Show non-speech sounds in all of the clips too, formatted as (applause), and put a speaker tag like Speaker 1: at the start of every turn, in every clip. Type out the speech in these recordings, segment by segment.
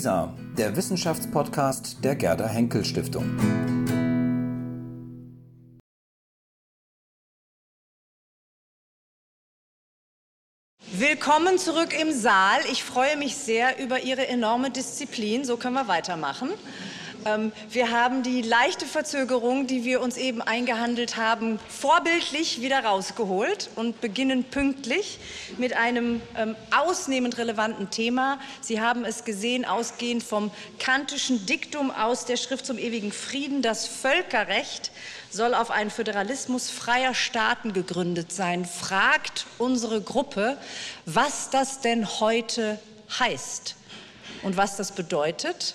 Speaker 1: WISA, der Wissenschaftspodcast der Gerda Henkel Stiftung.
Speaker 2: Willkommen zurück im Saal. Ich freue mich sehr über Ihre enorme Disziplin. So können wir weitermachen. Ähm, wir haben die leichte Verzögerung, die wir uns eben eingehandelt haben, vorbildlich wieder rausgeholt und beginnen pünktlich mit einem ähm, ausnehmend relevanten Thema. Sie haben es gesehen, ausgehend vom kantischen Diktum aus der Schrift zum ewigen Frieden. Das Völkerrecht soll auf einen Föderalismus freier Staaten gegründet sein. Fragt unsere Gruppe, was das denn heute heißt und was das bedeutet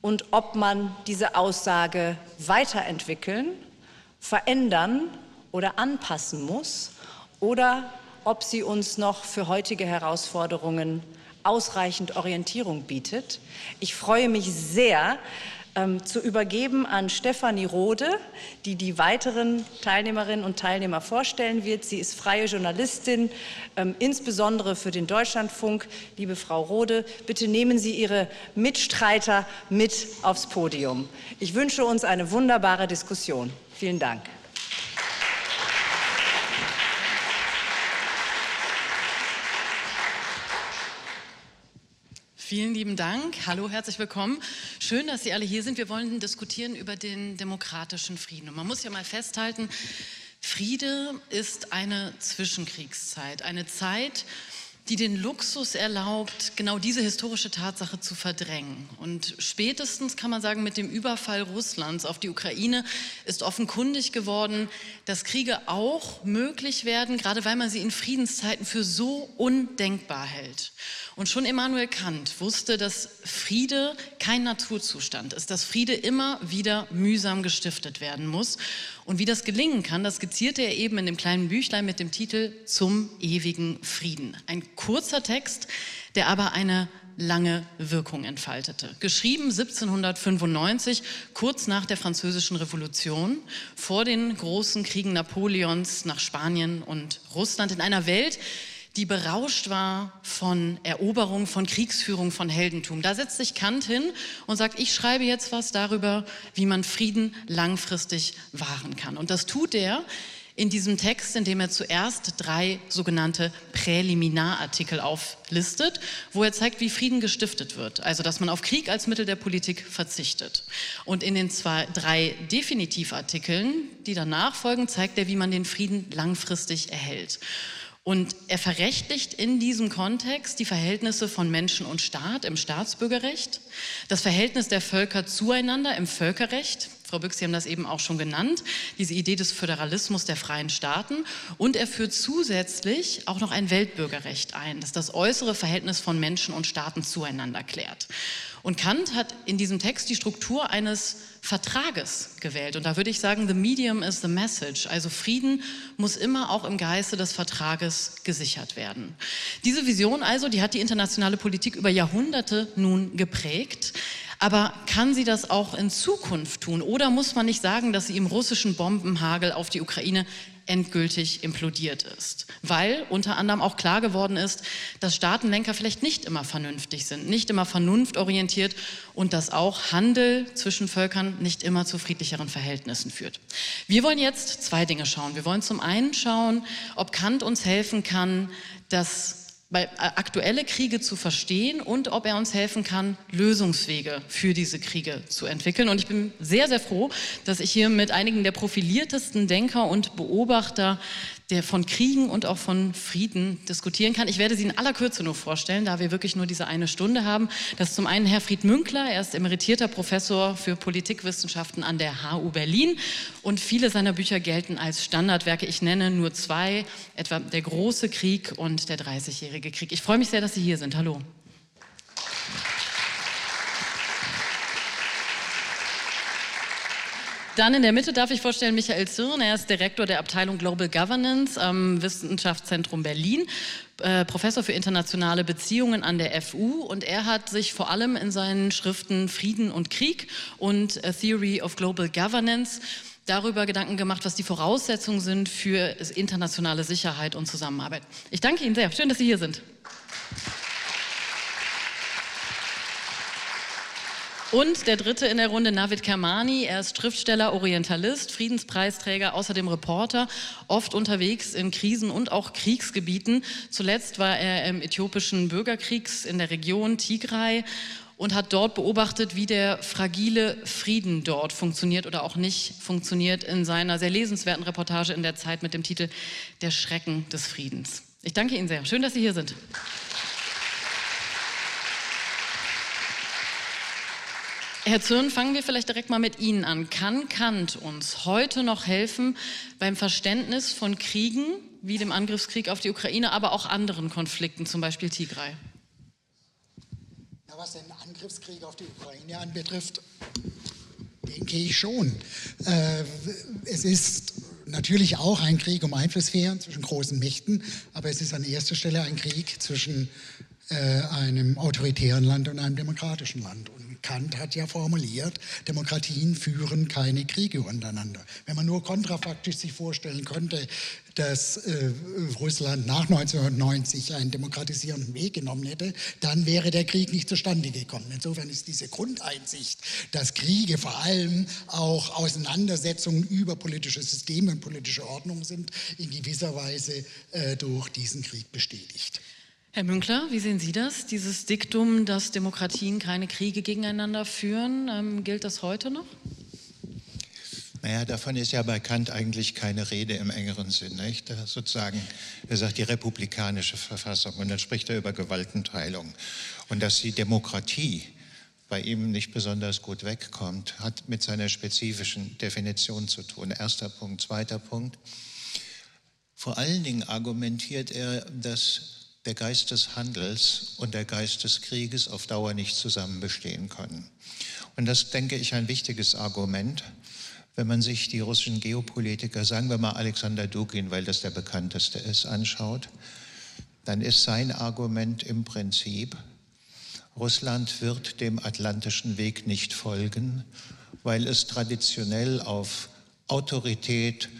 Speaker 2: und ob man diese Aussage weiterentwickeln, verändern oder anpassen muss oder ob sie uns noch für heutige Herausforderungen ausreichend Orientierung bietet. Ich freue mich sehr, ähm, zu übergeben an Stefanie Rode, die die weiteren Teilnehmerinnen und Teilnehmer vorstellen wird. Sie ist freie Journalistin, ähm, insbesondere für den Deutschlandfunk. Liebe Frau Rode, bitte nehmen Sie Ihre Mitstreiter mit aufs Podium. Ich wünsche uns eine wunderbare Diskussion. Vielen Dank.
Speaker 3: Vielen lieben Dank. Hallo, herzlich willkommen. Schön, dass Sie alle hier sind. Wir wollen diskutieren über den demokratischen Frieden. Und man muss ja mal festhalten, Friede ist eine Zwischenkriegszeit, eine Zeit, die den Luxus erlaubt, genau diese historische Tatsache zu verdrängen. Und spätestens kann man sagen, mit dem Überfall Russlands auf die Ukraine ist offenkundig geworden, dass Kriege auch möglich werden, gerade weil man sie in Friedenszeiten für so undenkbar hält. Und schon Immanuel Kant wusste, dass Friede kein Naturzustand ist, dass Friede immer wieder mühsam gestiftet werden muss. Und wie das gelingen kann, das skizzierte er eben in dem kleinen Büchlein mit dem Titel Zum ewigen Frieden. Ein kurzer Text, der aber eine lange Wirkung entfaltete. Geschrieben 1795, kurz nach der Französischen Revolution, vor den großen Kriegen Napoleons nach Spanien und Russland, in einer Welt, die berauscht war von Eroberung, von Kriegsführung, von Heldentum. Da setzt sich Kant hin und sagt, ich schreibe jetzt was darüber, wie man Frieden langfristig wahren kann. Und das tut er in diesem Text, in dem er zuerst drei sogenannte Präliminarartikel auflistet, wo er zeigt, wie Frieden gestiftet wird. Also, dass man auf Krieg als Mittel der Politik verzichtet. Und in den zwei, drei Definitivartikeln, die danach folgen, zeigt er, wie man den Frieden langfristig erhält. Und er verrechtlicht in diesem Kontext die Verhältnisse von Menschen und Staat im Staatsbürgerrecht, das Verhältnis der Völker zueinander im Völkerrecht, Frau Büchs, Sie haben das eben auch schon genannt, diese Idee des Föderalismus der freien Staaten. Und er führt zusätzlich auch noch ein Weltbürgerrecht ein, das das äußere Verhältnis von Menschen und Staaten zueinander klärt. Und Kant hat in diesem Text die Struktur eines Vertrages gewählt. Und da würde ich sagen, the medium is the message. Also Frieden muss immer auch im Geiste des Vertrages gesichert werden. Diese Vision also, die hat die internationale Politik über Jahrhunderte nun geprägt. Aber kann sie das auch in Zukunft tun? Oder muss man nicht sagen, dass sie im russischen Bombenhagel auf die Ukraine endgültig implodiert ist. Weil unter anderem auch klar geworden ist, dass Staatenlenker vielleicht nicht immer vernünftig sind, nicht immer vernunftorientiert und dass auch Handel zwischen Völkern nicht immer zu friedlicheren Verhältnissen führt. Wir wollen jetzt zwei Dinge schauen. Wir wollen zum einen schauen, ob Kant uns helfen kann, dass bei äh, aktuelle Kriege zu verstehen und ob er uns helfen kann, Lösungswege für diese Kriege zu entwickeln. Und ich bin sehr, sehr froh, dass ich hier mit einigen der profiliertesten Denker und Beobachter der von Kriegen und auch von Frieden diskutieren kann. Ich werde sie in aller Kürze nur vorstellen, da wir wirklich nur diese eine Stunde haben. Das ist zum einen Herfried Münkler, er ist emeritierter Professor für Politikwissenschaften an der HU Berlin und viele seiner Bücher gelten als Standardwerke. Ich nenne nur zwei, etwa Der große Krieg und Der Dreißigjährige Krieg. Ich freue mich sehr, dass Sie hier sind. Hallo. Dann in der Mitte darf ich vorstellen Michael Zirn. Er ist Direktor der Abteilung Global Governance am Wissenschaftszentrum Berlin, äh, Professor für internationale Beziehungen an der FU. Und er hat sich vor allem in seinen Schriften Frieden und Krieg und A Theory of Global Governance darüber Gedanken gemacht, was die Voraussetzungen sind für internationale Sicherheit und Zusammenarbeit. Ich danke Ihnen sehr. Schön, dass Sie hier sind. Und der dritte in der Runde, Navid Kermani. Er ist Schriftsteller, Orientalist, Friedenspreisträger, außerdem Reporter, oft unterwegs in Krisen- und auch Kriegsgebieten. Zuletzt war er im äthiopischen Bürgerkriegs in der Region Tigray und hat dort beobachtet, wie der fragile Frieden dort funktioniert oder auch nicht funktioniert in seiner sehr lesenswerten Reportage in der Zeit mit dem Titel Der Schrecken des Friedens. Ich danke Ihnen sehr. Schön, dass Sie hier sind. Herr Zürn, fangen wir vielleicht direkt mal mit Ihnen an. Kann Kant uns heute noch helfen beim Verständnis von Kriegen, wie dem Angriffskrieg auf die Ukraine, aber auch anderen Konflikten, zum Beispiel Tigray?
Speaker 4: Ja, was den Angriffskrieg auf die Ukraine anbetrifft, denke ich schon. Äh, es ist natürlich auch ein Krieg um Einflusssphären zwischen großen Mächten, aber es ist an erster Stelle ein Krieg zwischen äh, einem autoritären Land und einem demokratischen Land. Und Kant hat ja formuliert, Demokratien führen keine Kriege untereinander. Wenn man nur kontrafaktisch sich vorstellen könnte, dass äh, Russland nach 1990 einen demokratisierenden Weg genommen hätte, dann wäre der Krieg nicht zustande gekommen. Insofern ist diese Grundeinsicht, dass Kriege vor allem auch Auseinandersetzungen über politische Systeme und politische Ordnung sind, in gewisser Weise äh, durch diesen Krieg bestätigt.
Speaker 3: Herr Münkler, wie sehen Sie das? Dieses Diktum, dass Demokratien keine Kriege gegeneinander führen, ähm, gilt das heute noch?
Speaker 5: Naja, davon ist ja bei Kant eigentlich keine Rede im engeren Sinn. Sozusagen, er sagt die republikanische Verfassung und dann spricht er über Gewaltenteilung. Und dass die Demokratie bei ihm nicht besonders gut wegkommt, hat mit seiner spezifischen Definition zu tun. Erster Punkt. Zweiter Punkt. Vor allen Dingen argumentiert er, dass der Geist des Handels und der Geist des Krieges auf Dauer nicht zusammen bestehen können. Und das, denke ich, ein wichtiges Argument, wenn man sich die russischen Geopolitiker, sagen wir mal Alexander Dugin, weil das der bekannteste ist, anschaut, dann ist sein Argument im Prinzip, Russland wird dem atlantischen Weg nicht folgen, weil es traditionell auf Autorität,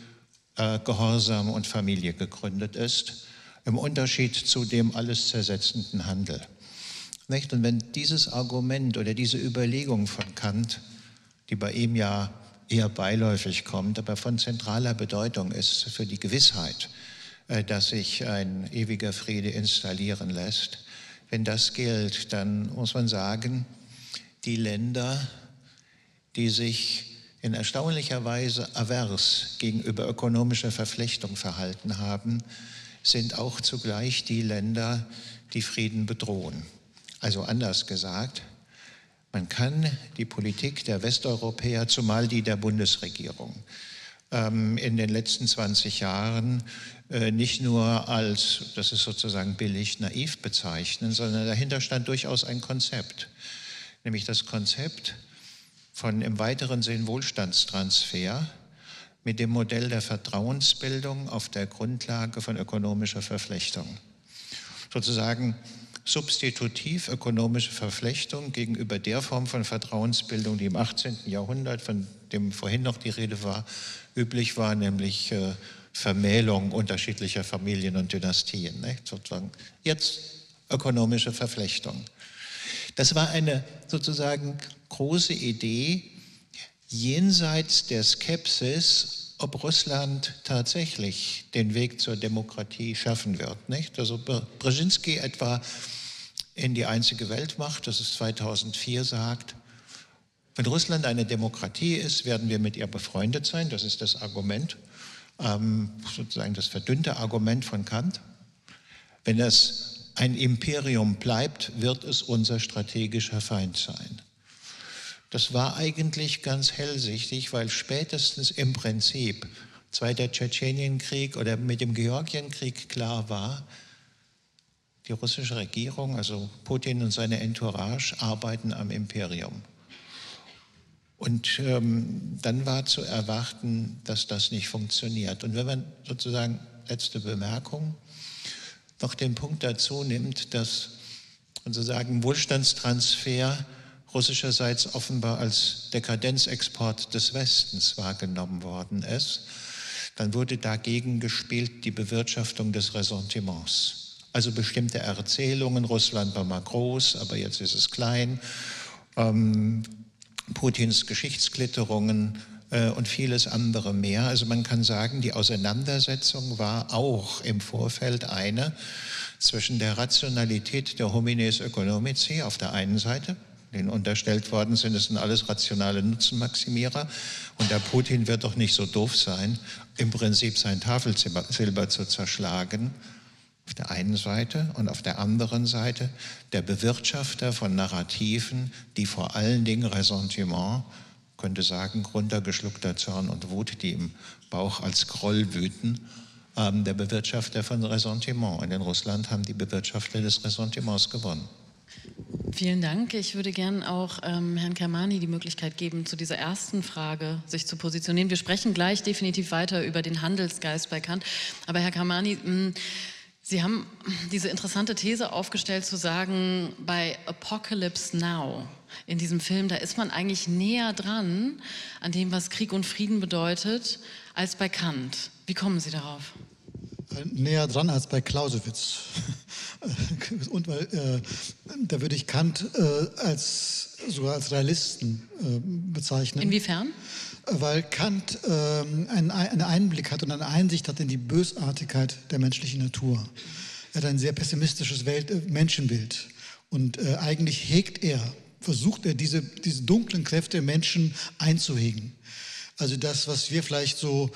Speaker 5: äh, Gehorsam und Familie gegründet ist im Unterschied zu dem alles zersetzenden Handel. Nicht? Und wenn dieses Argument oder diese Überlegung von Kant, die bei ihm ja eher beiläufig kommt, aber von zentraler Bedeutung ist für die Gewissheit, äh, dass sich ein ewiger Friede installieren lässt, wenn das gilt, dann muss man sagen, die Länder, die sich in erstaunlicher Weise avers gegenüber ökonomischer Verflechtung verhalten haben, sind auch zugleich die Länder, die Frieden bedrohen. Also anders gesagt, man kann die Politik der Westeuropäer, zumal die der Bundesregierung, ähm, in den letzten 20 Jahren äh, nicht nur als, das ist sozusagen billig, naiv bezeichnen, sondern dahinter stand durchaus ein Konzept, nämlich das Konzept von im weiteren Sinn Wohlstandstransfer mit dem Modell der Vertrauensbildung auf der Grundlage von ökonomischer Verflechtung. Sozusagen substitutiv ökonomische Verflechtung gegenüber der Form von Vertrauensbildung, die im 18. Jahrhundert, von dem vorhin noch die Rede war, üblich war, nämlich äh, Vermählung unterschiedlicher Familien und Dynastien. Ne? Sozusagen jetzt ökonomische Verflechtung. Das war eine sozusagen große Idee, jenseits der Skepsis, ob Russland tatsächlich den Weg zur Demokratie schaffen wird. Nicht? Also Brzezinski etwa in die einzige Weltmacht, das ist 2004, sagt, wenn Russland eine Demokratie ist, werden wir mit ihr befreundet sein. Das ist das Argument, ähm, sozusagen das verdünnte Argument von Kant. Wenn es ein Imperium bleibt, wird es unser strategischer Feind sein. Das war eigentlich ganz hellsichtig, weil spätestens im Prinzip Zweiter Tschetschenienkrieg oder mit dem Georgienkrieg klar war, die russische Regierung, also Putin und seine Entourage, arbeiten am Imperium. Und ähm, dann war zu erwarten, dass das nicht funktioniert. Und wenn man sozusagen, letzte Bemerkung, noch den Punkt dazu nimmt, dass sozusagen Wohlstandstransfer russischerseits offenbar als Dekadenzexport des Westens wahrgenommen worden ist, dann wurde dagegen gespielt die Bewirtschaftung des Ressentiments. Also bestimmte Erzählungen, Russland war mal groß, aber jetzt ist es klein. Ähm, Putins Geschichtsklitterungen äh, und vieles andere mehr. Also man kann sagen, die Auseinandersetzung war auch im Vorfeld eine zwischen der Rationalität der Homines Economici auf der einen Seite, denen unterstellt worden sind, es sind alles rationale Nutzenmaximierer und der Putin wird doch nicht so doof sein, im Prinzip sein Tafelsilber zu zerschlagen auf der einen Seite und auf der anderen Seite der Bewirtschafter von Narrativen, die vor allen Dingen Ressentiment, könnte sagen, runtergeschluckter Zorn und Wut, die im Bauch als Groll wüten, ähm, der Bewirtschafter von Ressentiment. Und in Russland haben die Bewirtschafter des Ressentiments gewonnen.
Speaker 3: Vielen Dank. Ich würde gern auch ähm, Herrn Kermani die Möglichkeit geben, zu dieser ersten Frage sich zu positionieren. Wir sprechen gleich definitiv weiter über den Handelsgeist bei Kant. Aber Herr Kermani, mh, Sie haben diese interessante These aufgestellt zu sagen, bei Apocalypse Now, in diesem Film, da ist man eigentlich näher dran an dem, was Krieg und Frieden bedeutet, als bei Kant. Wie kommen Sie darauf?
Speaker 6: Äh, näher dran als bei Clausewitz. (laughs) (laughs) und weil äh, da würde ich Kant äh, als sogar als Realisten äh, bezeichnen.
Speaker 3: Inwiefern?
Speaker 6: weil Kant ähm, einen, einen Einblick hat und eine Einsicht hat in die Bösartigkeit der menschlichen Natur. Er hat ein sehr pessimistisches Welt, äh, Menschenbild. Und äh, eigentlich hegt er, versucht er, diese, diese dunklen Kräfte im Menschen einzuhegen. Also das, was wir vielleicht so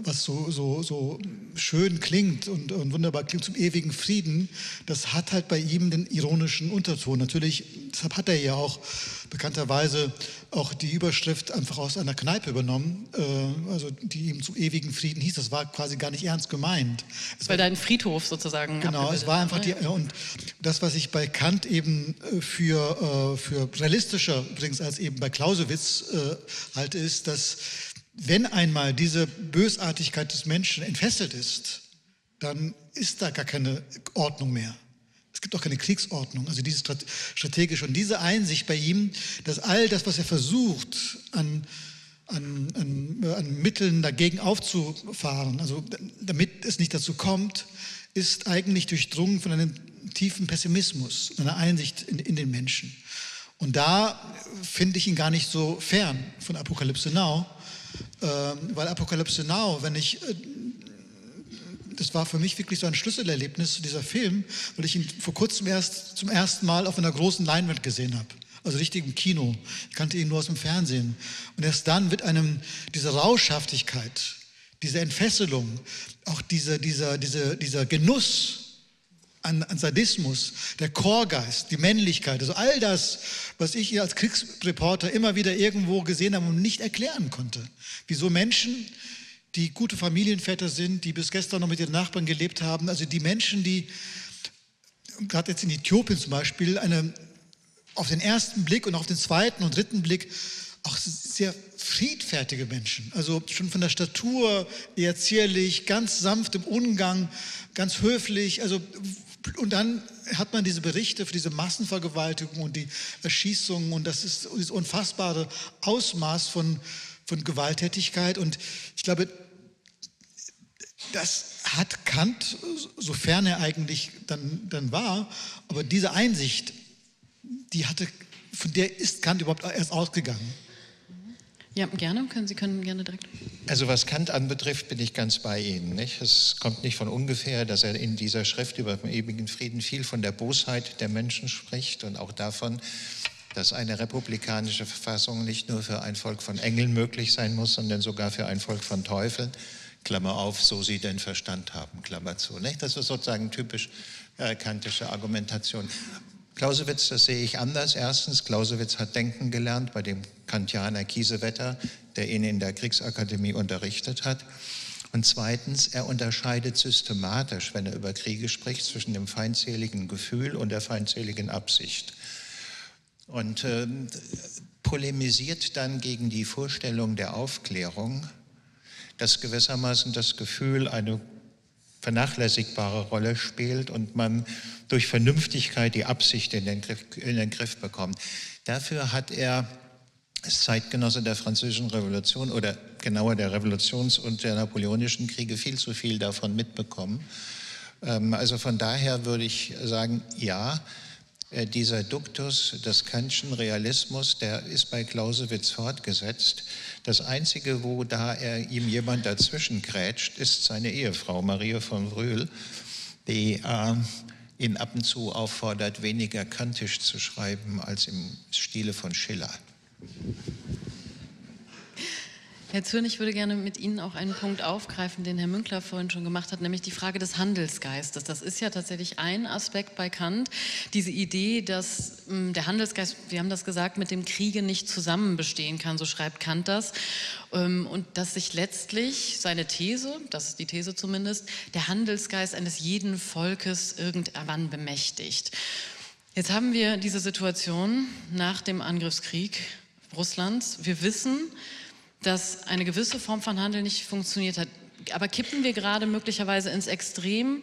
Speaker 6: was so, so, so schön klingt und, und, wunderbar klingt zum ewigen Frieden, das hat halt bei ihm den ironischen Unterton. Natürlich, deshalb hat er ja auch bekannterweise auch die Überschrift einfach aus einer Kneipe übernommen, äh, also die ihm zum ewigen Frieden hieß. Das war quasi gar nicht ernst gemeint.
Speaker 3: Es war dein Friedhof sozusagen.
Speaker 6: Genau, es war einfach die, ja, und das, was ich bei Kant eben äh, für, äh, für realistischer übrigens als eben bei Clausewitz äh, halte, ist, dass wenn einmal diese Bösartigkeit des Menschen entfesselt ist, dann ist da gar keine Ordnung mehr. Es gibt auch keine Kriegsordnung, also diese strategische und diese Einsicht bei ihm, dass all das, was er versucht an, an, an, an Mitteln dagegen aufzufahren, also damit es nicht dazu kommt, ist eigentlich durchdrungen von einem tiefen Pessimismus, einer Einsicht in, in den Menschen. Und da finde ich ihn gar nicht so fern von Apokalypse Now, weil Apokalypse Now, wenn ich, äh, das war für mich wirklich so ein Schlüsselerlebnis, dieser Film, weil ich ihn vor kurzem erst zum ersten Mal auf einer großen Leinwand gesehen habe. Also richtig im Kino. Ich kannte ihn nur aus dem Fernsehen. Und erst dann wird einem diese Rauschhaftigkeit, diese Entfesselung, auch dieser, dieser, dieser, dieser Genuss an, an Sadismus, der Chorgeist, die Männlichkeit, also all das, was ich hier als Kriegsreporter immer wieder irgendwo gesehen habe und nicht erklären konnte. Wieso Menschen, die gute Familienväter sind, die bis gestern noch mit ihren Nachbarn gelebt haben, also die Menschen, die gerade jetzt in Äthiopien zum Beispiel eine auf den ersten Blick und auf den zweiten und dritten Blick auch sehr friedfertige Menschen, also schon von der Statur eher zierlich, ganz sanft im Umgang, ganz höflich, also und dann hat man diese Berichte für diese Massenvergewaltigung und die Erschießungen und das ist dieses unfassbare Ausmaß von, von Gewalttätigkeit. Und ich glaube, das hat Kant, sofern er eigentlich dann, dann war, aber diese Einsicht, die hatte, von der ist Kant überhaupt erst ausgegangen.
Speaker 3: Ja, gerne. Können Sie können gerne direkt.
Speaker 5: Also was Kant anbetrifft, bin ich ganz bei Ihnen. Nicht? Es kommt nicht von ungefähr, dass er in dieser Schrift über den ewigen Frieden viel von der Bosheit der Menschen spricht und auch davon, dass eine republikanische Verfassung nicht nur für ein Volk von Engeln möglich sein muss, sondern sogar für ein Volk von Teufeln. Klammer auf, so sie denn Verstand haben, Klammer zu. Nicht? Das ist sozusagen typisch äh, kantische Argumentation. Clausewitz, das sehe ich anders. Erstens, Clausewitz hat denken gelernt bei dem Kantianer Kiesewetter, der ihn in der Kriegsakademie unterrichtet hat. Und zweitens, er unterscheidet systematisch, wenn er über Kriege spricht, zwischen dem feindseligen Gefühl und der feindseligen Absicht. Und äh, polemisiert dann gegen die Vorstellung der Aufklärung, dass gewissermaßen das Gefühl eine vernachlässigbare Rolle spielt und man durch Vernünftigkeit die Absicht in den Griff, in den Griff bekommt. Dafür hat er als Zeitgenosse der Französischen Revolution oder genauer der Revolutions- und der Napoleonischen Kriege viel zu viel davon mitbekommen. Ähm, also von daher würde ich sagen, ja, dieser Duktus des Kantschen Realismus, der ist bei Clausewitz fortgesetzt. Das Einzige, wo da er ihm jemand dazwischen grätscht, ist seine Ehefrau Maria von Brühl, die äh, ihn ab und zu auffordert, weniger kantisch zu schreiben als im Stile von Schiller.
Speaker 3: Herr Zürn, ich würde gerne mit Ihnen auch einen Punkt aufgreifen, den Herr Münkler vorhin schon gemacht hat, nämlich die Frage des Handelsgeistes. Das ist ja tatsächlich ein Aspekt bei Kant, diese Idee, dass mh, hm, der Handelsgeist, wir haben das gesagt, mit dem Kriege nicht zusammen bestehen kann, so schreibt Kant das. Ähm, und dass sich letztlich seine These, das ist die These zumindest, der Handelsgeist eines jeden Volkes irgendwann bemächtigt. Jetzt haben wir diese Situation nach dem Angriffskrieg Russlands. Wir wissen, dass eine gewisse Form von Handel nicht funktioniert hat. Aber kippen wir gerade möglicherweise ins Extrem,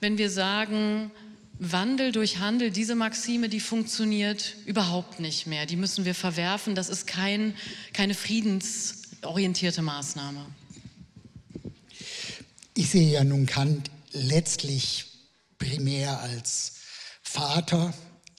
Speaker 3: wenn wir sagen, Wandel durch Handel, diese Maxime, die funktioniert überhaupt nicht mehr. Die müssen wir verwerfen. Das ist kein, keine friedensorientierte Maßnahme.
Speaker 4: Ich sehe ja nun Kant letztlich primär als Vater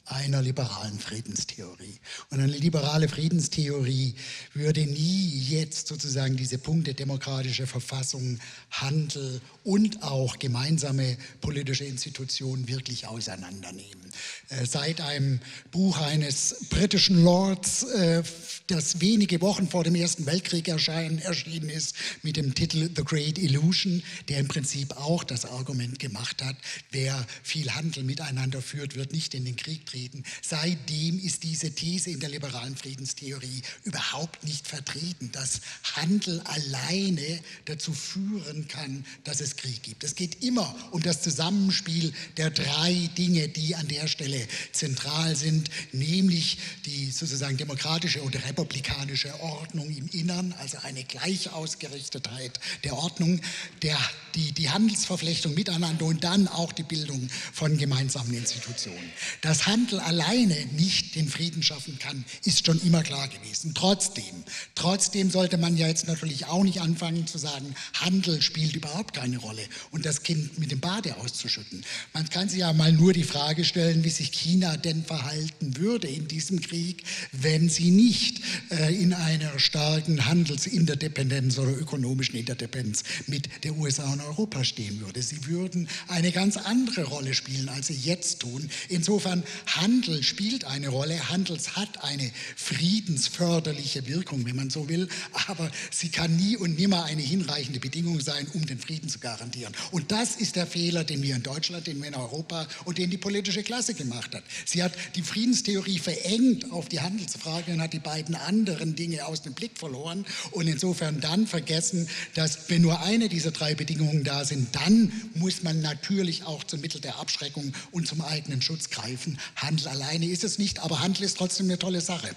Speaker 4: einer liberalen Friedenstheorie. Und eine liberale Friedenstheorie würde nie jetzt sozusagen diese Punkte demokratische Verfassung, Handel und auch gemeinsame politische Institutionen wirklich auseinandernehmen. Äh, seit einem Buch eines britischen Lords, äh, das wenige Wochen vor dem Ersten Weltkrieg erscheinen, erschienen ist, mit dem Titel The Great Illusion, der im Prinzip auch das Argument gemacht hat, wer viel Handel miteinander führt, wird nicht in den Krieg treten. Seitdem ist diese These in der liberalen Friedenstheorie überhaupt nicht vertreten, dass Handel alleine dazu führen kann, dass es Krieg gibt. Es geht immer um das Zusammenspiel der drei Dinge, die an der Stelle zentral sind, nämlich die sozusagen demokratische oder republikanische Ordnung im Innern, also eine Gleichausgerichtetheit der Ordnung, der, die, die Handelsverflechtung miteinander und dann auch die Bildung von gemeinsamen Institutionen. Dass Handel alleine nicht den Frieden schaffen kann, ist schon immer klar gewesen. Trotzdem, trotzdem sollte man ja jetzt natürlich auch nicht anfangen zu sagen, Handel spielt überhaupt keine Rolle und das Kind mit dem Bade auszuschütten. Man kann sich ja mal nur die Frage stellen, wie sich China denn verhalten würde in diesem Krieg, wenn sie nicht äh, in einer starken Handelsinterdependenz oder ökonomischen Interdependenz mit der USA und Europa stehen würde. Sie würden eine ganz andere Rolle spielen, als sie jetzt tun. Insofern, Handel spielt eine Rolle. Handels hat eine friedensförderliche Wirkung, wenn man so will, aber sie kann nie und nimmer eine hinreichende Bedingung sein, um den Frieden zu garantieren. Und das ist der Fehler, den wir in Deutschland, den wir in Europa und den die politische Klasse gemacht hat. Sie hat die Friedenstheorie verengt auf die Handelsfrage und hat die beiden anderen Dinge aus dem Blick verloren und insofern dann vergessen, dass wenn nur eine dieser drei Bedingungen da sind, dann muss man natürlich auch zum Mittel der Abschreckung und zum eigenen Schutz greifen. Handel alleine ist es nicht, aber Handel ist trotzdem eine tolle Sache.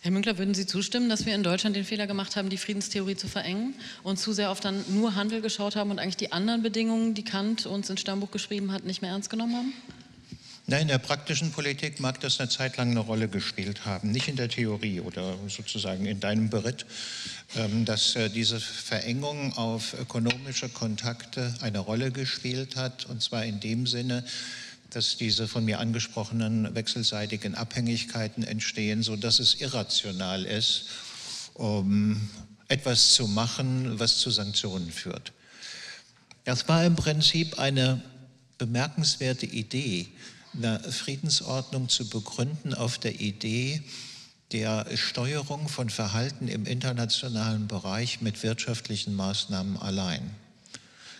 Speaker 3: Herr Münkler, würden Sie zustimmen, dass wir in Deutschland den Fehler gemacht haben, die Friedenstheorie zu verengen und zu sehr auf dann nur Handel geschaut haben und eigentlich die anderen Bedingungen, die Kant uns ins Stammbuch geschrieben hat, nicht mehr ernst genommen haben?
Speaker 5: Nein, in der praktischen Politik mag das eine Zeit lang eine Rolle gespielt haben, nicht in der Theorie oder sozusagen in deinem Beritt, ähm, dass äh, diese Verengung auf ökonomische Kontakte eine Rolle gespielt hat, und zwar in dem Sinne, dass diese von mir angesprochenen wechselseitigen Abhängigkeiten entstehen, sodass es irrational ist, um etwas zu machen, was zu Sanktionen führt. Das war im Prinzip eine bemerkenswerte Idee, eine Friedensordnung zu begründen auf der Idee der Steuerung von Verhalten im internationalen Bereich mit wirtschaftlichen Maßnahmen allein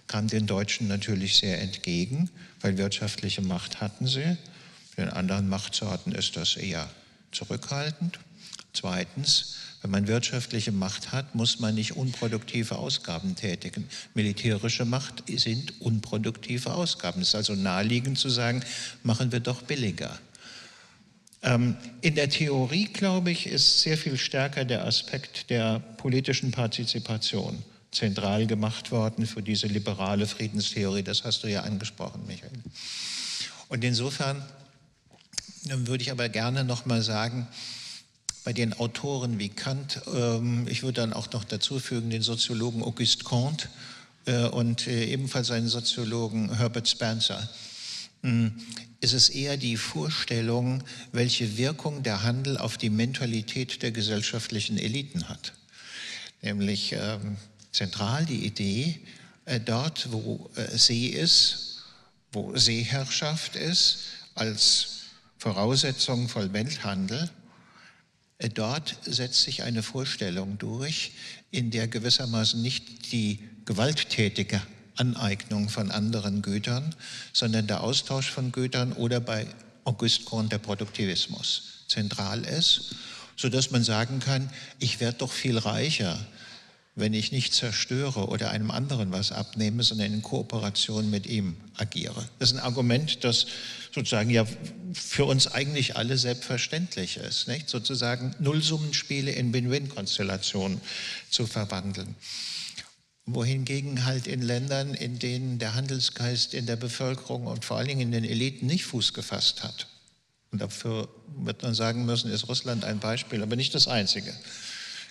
Speaker 5: kam den Deutschen natürlich sehr entgegen, weil wirtschaftliche Macht hatten sie. Den anderen Machtsorten ist das eher zurückhaltend. Zweitens, wenn man wirtschaftliche Macht hat, muss man nicht unproduktive Ausgaben tätigen. Militärische Macht sind unproduktive Ausgaben. Es ist also naheliegend zu sagen, machen wir doch billiger. Ähm, in der Theorie, glaube ich, ist sehr viel stärker der Aspekt der politischen Partizipation zentral gemacht worden für diese liberale Friedenstheorie. Das hast du ja angesprochen, Michael. Und insofern würde ich aber gerne noch mal sagen, bei den Autoren wie Kant, ähm, ich würde dann auch noch dazu fügen den Soziologen Auguste Comte äh, und äh, ebenfalls einen Soziologen Herbert Spencer. Hm, ist es eher die Vorstellung, welche Wirkung der Handel auf die Mentalität der gesellschaftlichen Eliten hat. Nämlich ähm, zentral die Idee, äh, dort, wo See ist, wo Seeherrschaft ist, als Voraussetzung von Welthandel, dort setzt sich eine Vorstellung durch, in der gewissermaßen nicht die gewalttätige Aneignung von anderen Gütern, sondern der Austausch von Gütern oder bei Auguste Comte der Produktivismus zentral ist, sodass man sagen kann, ich werde doch viel reicher, wenn ich nicht zerstöre oder einem anderen was abnehme, sondern in Kooperation mit ihm agiere. Das ist ein Argument, das sozusagen ja für uns eigentlich alle selbstverständlich ist, nicht? sozusagen Nullsummenspiele in Win-Win-Konstellationen zu verwandeln wohingegen halt in Ländern, in denen der Handelsgeist in der Bevölkerung und vor allen Dingen in den Eliten nicht Fuß gefasst hat. Und dafür wird man sagen müssen, ist Russland ein Beispiel, aber nicht das einzige.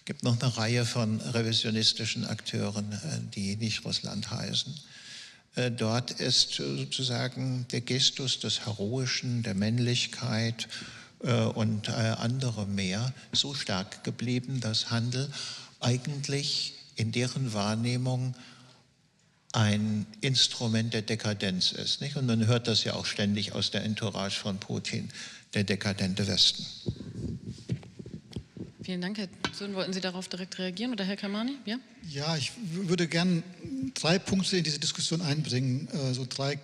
Speaker 5: Es gibt noch eine Reihe von revisionistischen Akteuren, äh, die nicht Russland heißen. Äh, dort ist sozusagen der Gestus des Heroischen, der Männlichkeit äh, und andere mehr so stark geblieben, dass Handel eigentlich in deren Wahrnehmung ein Instrument der Dekadenz ist. Nicht? Und man hört das ja auch ständig aus der Entourage von Putin, der dekadente Westen.
Speaker 3: Vielen Dank, Herr Zön. Wollten Sie darauf direkt reagieren oder Herr Kamani?
Speaker 6: Ja, ja ich würde gerne drei Punkte in diese Diskussion einbringen, äh, so drei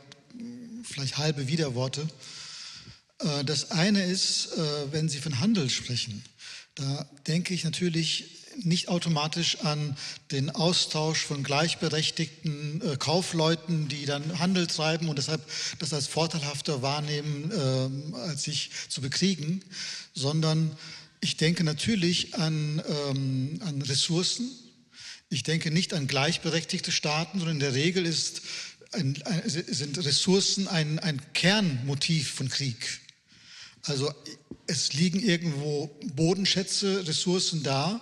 Speaker 6: vielleicht halbe Widerworte. Äh, das eine ist, äh, wenn Sie von Handel sprechen, da denke ich natürlich nicht automatisch an den Austausch von gleichberechtigten Kaufleuten, die dann Handel treiben und deshalb das als vorteilhafter wahrnehmen, äh, als sich zu bekriegen, sondern ich denke natürlich an, ähm, an Ressourcen. Ich denke nicht an gleichberechtigte Staaten, sondern in der Regel ist ein, ein, sind Ressourcen ein, ein Kernmotiv von Krieg. Also es liegen irgendwo Bodenschätze, Ressourcen da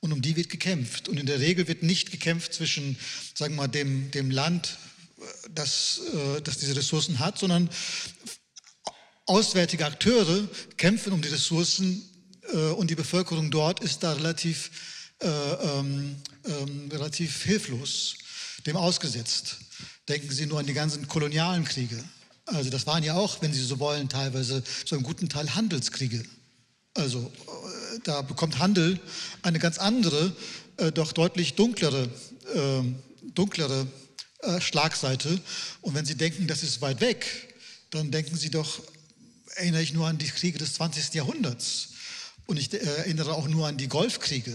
Speaker 6: und um die wird gekämpft. Und in der Regel wird nicht gekämpft zwischen, sagen wir mal, dem, dem Land, das, äh, das diese Ressourcen hat, sondern auswärtige Akteure kämpfen um die Ressourcen und die Bevölkerung dort ist da relativ, äh, ähm, ähm, relativ hilflos, dem ausgesetzt. Denken Sie nur an die ganzen kolonialen Kriege. Also das waren ja auch, wenn Sie so wollen, teilweise so einen guten Teil Handelskriege. Also da bekommt Handel eine ganz andere, äh, doch deutlich dunklere, äh, dunklere äh, Schlagseite. Und wenn Sie denken, das ist weit weg, dann denken Sie doch, erinnere ich nur an die Kriege des 20. Jahrhunderts. Und ich äh, erinnere auch nur an die Golfkriege.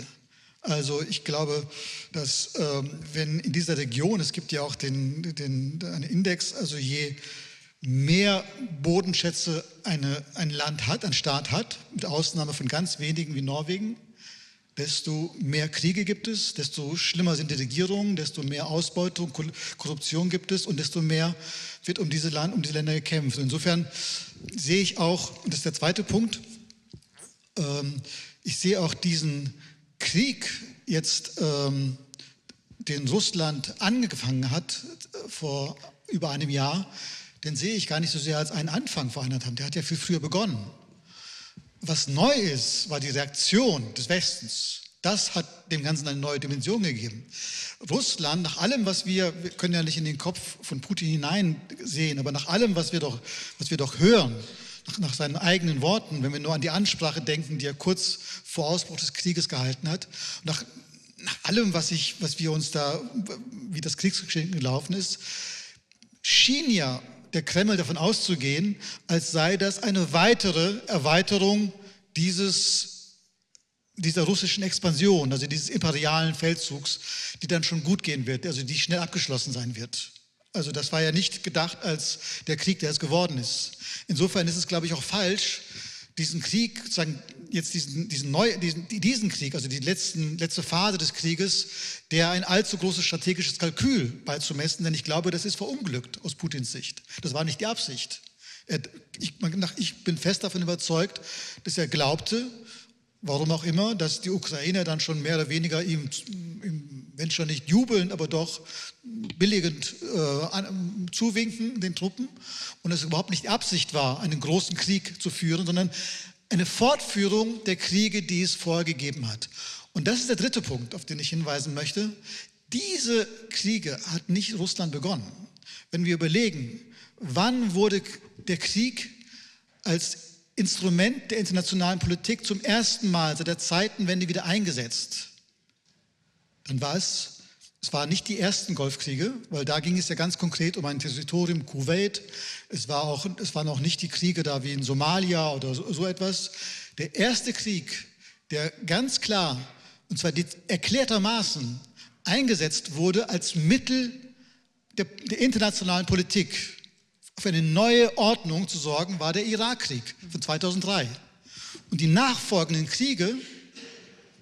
Speaker 6: Also ich glaube, dass ähm, wenn in dieser Region, es gibt ja auch den, den, einen Index, also je mehr Bodenschätze eine, ein Land hat, ein Staat hat, mit Ausnahme von ganz wenigen wie Norwegen, desto mehr Kriege gibt es, desto schlimmer sind die Regierungen, desto mehr Ausbeutung, Korruption gibt es und desto mehr wird um diese, Land, um diese Länder gekämpft. insofern sehe ich auch, und das ist der zweite Punkt, ähm, ich sehe auch diesen Krieg jetzt, ähm, den Russland angefangen hat äh, vor über einem Jahr, den sehe ich gar nicht so sehr als einen Anfang vor eineinhalb Der hat ja viel früher begonnen. Was neu ist, war die Reaktion des Westens. Das hat dem Ganzen eine neue Dimension gegeben. Russland, nach allem, was wir, wir können ja nicht in den Kopf von Putin hineinsehen, aber nach allem, was wir doch, was wir doch hören, nach, seinen eigenen Worten, wenn wir nur an die Ansprache denken, die er kurz vor Ausbruch des Krieges gehalten hat, nach, nach allem, was, ich, was wir uns da, wie das Kriegsgeschehen gelaufen ist, schien ja der Kreml davon auszugehen, als sei das eine weitere Erweiterung dieses, dieser russischen Expansion, also dieses imperialen Feldzugs, die dann schon gut gehen wird, also die schnell abgeschlossen sein wird. Also das war ja nicht gedacht als der Krieg, der es geworden ist. Insofern ist es, glaube ich, auch falsch, diesen Krieg, sozusagen jetzt diesen, diesen, neu, diesen, diesen Krieg, also die letzten, letzte Phase des Krieges, der ein allzu großes strategisches Kalkül beizumessen, denn ich glaube, das ist verunglückt aus Putins Sicht. Das war nicht die Absicht. Ich, ich bin fest davon überzeugt, dass er glaubte, warum auch immer, dass die Ukraine dann schon mehr oder weniger ihm, ihm wenn schon nicht jubelnd, aber doch billigend äh, zuwinken den Truppen und es überhaupt nicht Absicht war, einen großen Krieg zu führen, sondern eine Fortführung der Kriege, die es vorher gegeben hat. Und das ist der dritte Punkt, auf den ich hinweisen möchte. Diese Kriege hat nicht Russland begonnen. Wenn wir überlegen, wann wurde der Krieg als Instrument der internationalen Politik zum ersten Mal seit der Zeitenwende wieder eingesetzt, dann war es, es waren nicht die ersten Golfkriege, weil da ging es ja ganz konkret um ein Territorium Kuwait. Es, war auch, es waren auch nicht die Kriege da wie in Somalia oder so, so etwas. Der erste Krieg, der ganz klar, und zwar erklärtermaßen, eingesetzt wurde als Mittel der, der internationalen Politik, für eine neue Ordnung zu sorgen, war der Irakkrieg von 2003. Und die nachfolgenden Kriege,